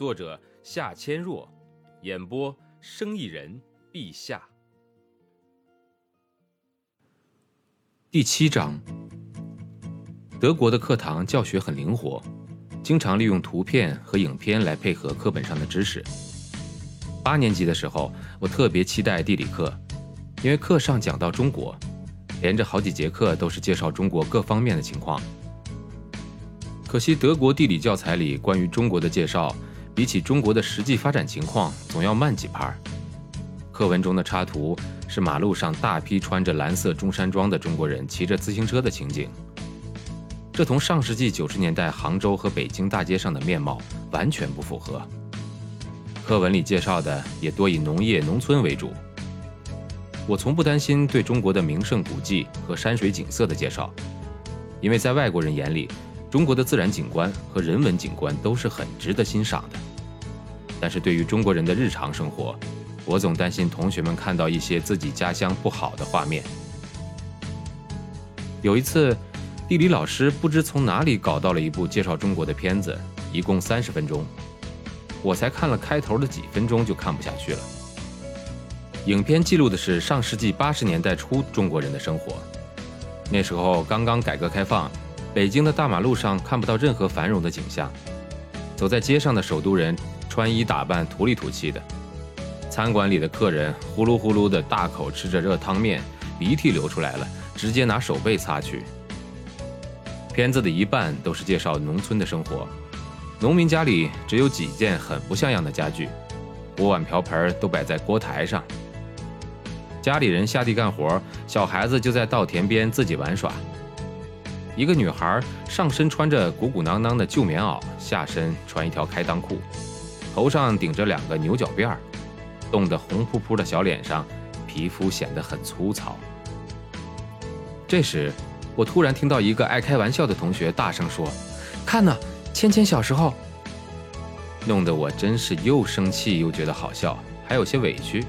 作者夏千若，演播生意人陛下。第七章，德国的课堂教学很灵活，经常利用图片和影片来配合课本上的知识。八年级的时候，我特别期待地理课，因为课上讲到中国，连着好几节课都是介绍中国各方面的情况。可惜德国地理教材里关于中国的介绍。比起中国的实际发展情况，总要慢几拍。课文中的插图是马路上大批穿着蓝色中山装的中国人骑着自行车的情景，这同上世纪九十年代杭州和北京大街上的面貌完全不符合。课文里介绍的也多以农业农村为主。我从不担心对中国的名胜古迹和山水景色的介绍，因为在外国人眼里。中国的自然景观和人文景观都是很值得欣赏的，但是对于中国人的日常生活，我总担心同学们看到一些自己家乡不好的画面。有一次，地理老师不知从哪里搞到了一部介绍中国的片子，一共三十分钟，我才看了开头的几分钟就看不下去了。影片记录的是上世纪八十年代初中国人的生活，那时候刚刚改革开放。北京的大马路上看不到任何繁荣的景象，走在街上的首都人穿衣打扮土里土气的，餐馆里的客人呼噜呼噜的大口吃着热汤面，鼻涕流出来了，直接拿手背擦去。片子的一半都是介绍农村的生活，农民家里只有几件很不像样的家具，锅碗瓢盆都摆在锅台上，家里人下地干活，小孩子就在稻田边自己玩耍。一个女孩上身穿着鼓鼓囊囊的旧棉袄，下身穿一条开裆裤，头上顶着两个牛角辫儿，冻得红扑扑的小脸上，皮肤显得很粗糙。这时，我突然听到一个爱开玩笑的同学大声说：“看呢，芊芊小时候。”弄得我真是又生气又觉得好笑，还有些委屈。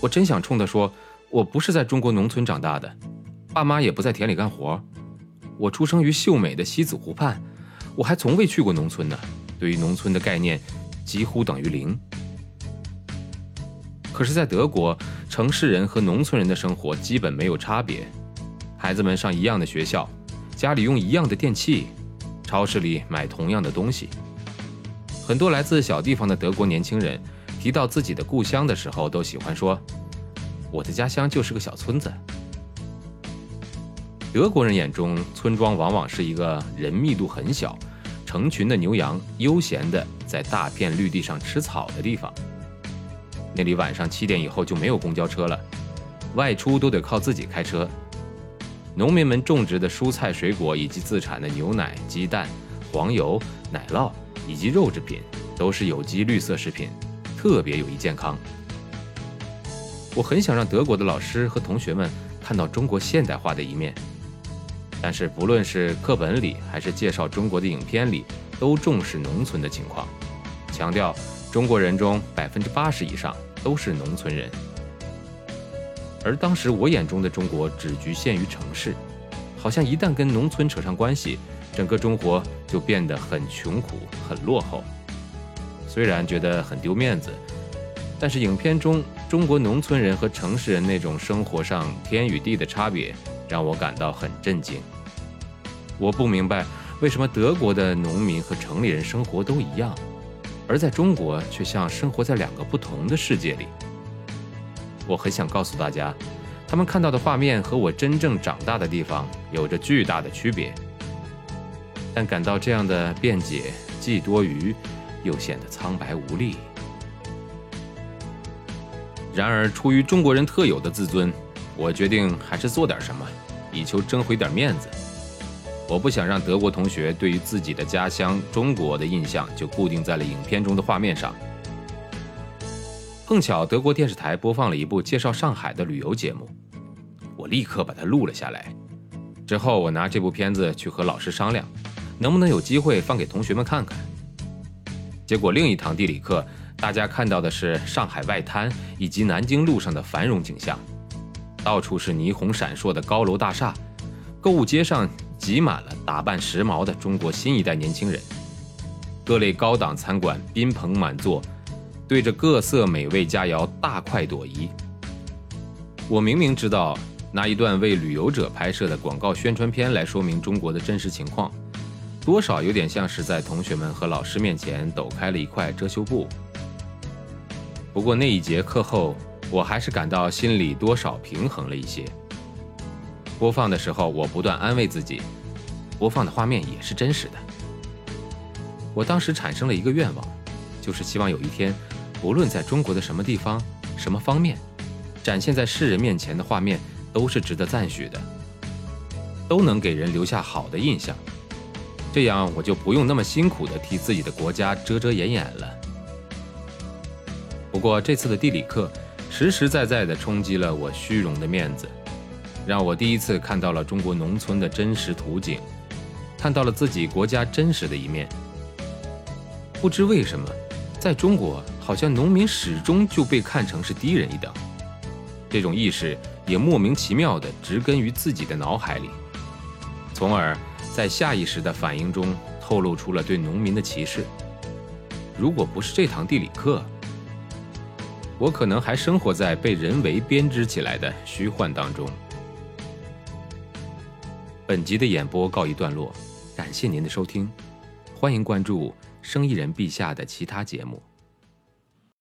我真想冲他说：“我不是在中国农村长大的，爸妈也不在田里干活。”我出生于秀美的西子湖畔，我还从未去过农村呢。对于农村的概念，几乎等于零。可是，在德国，城市人和农村人的生活基本没有差别。孩子们上一样的学校，家里用一样的电器，超市里买同样的东西。很多来自小地方的德国年轻人，提到自己的故乡的时候，都喜欢说：“我的家乡就是个小村子。”德国人眼中，村庄往往是一个人密度很小、成群的牛羊悠闲地在大片绿地上吃草的地方。那里晚上七点以后就没有公交车了，外出都得靠自己开车。农民们种植的蔬菜、水果以及自产的牛奶、鸡蛋、黄油、奶酪以及肉制品，都是有机绿色食品，特别有益健康。我很想让德国的老师和同学们看到中国现代化的一面。但是，不论是课本里还是介绍中国的影片里，都重视农村的情况，强调中国人中百分之八十以上都是农村人。而当时我眼中的中国只局限于城市，好像一旦跟农村扯上关系，整个中国就变得很穷苦、很落后。虽然觉得很丢面子，但是影片中中国农村人和城市人那种生活上天与地的差别，让我感到很震惊。我不明白为什么德国的农民和城里人生活都一样，而在中国却像生活在两个不同的世界里。我很想告诉大家，他们看到的画面和我真正长大的地方有着巨大的区别，但感到这样的辩解既多余，又显得苍白无力。然而，出于中国人特有的自尊，我决定还是做点什么，以求争回点面子。我不想让德国同学对于自己的家乡中国的印象就固定在了影片中的画面上。碰巧德国电视台播放了一部介绍上海的旅游节目，我立刻把它录了下来。之后我拿这部片子去和老师商量，能不能有机会放给同学们看看。结果另一堂地理课，大家看到的是上海外滩以及南京路上的繁荣景象，到处是霓虹闪烁的高楼大厦，购物街上。挤满了打扮时髦的中国新一代年轻人，各类高档餐馆宾朋满座，对着各色美味佳肴大快朵颐。我明明知道拿一段为旅游者拍摄的广告宣传片来说明中国的真实情况，多少有点像是在同学们和老师面前抖开了一块遮羞布。不过那一节课后，我还是感到心里多少平衡了一些。播放的时候，我不断安慰自己，播放的画面也是真实的。我当时产生了一个愿望，就是希望有一天，不论在中国的什么地方、什么方面，展现在世人面前的画面都是值得赞许的，都能给人留下好的印象。这样我就不用那么辛苦地替自己的国家遮遮掩掩了。不过这次的地理课，实实在在地冲击了我虚荣的面子。让我第一次看到了中国农村的真实图景，看到了自己国家真实的一面。不知为什么，在中国好像农民始终就被看成是低人一等，这种意识也莫名其妙地植根于自己的脑海里，从而在下意识的反应中透露出了对农民的歧视。如果不是这堂地理课，我可能还生活在被人为编织起来的虚幻当中。本集的演播告一段落，感谢您的收听，欢迎关注生意人陛下的其他节目。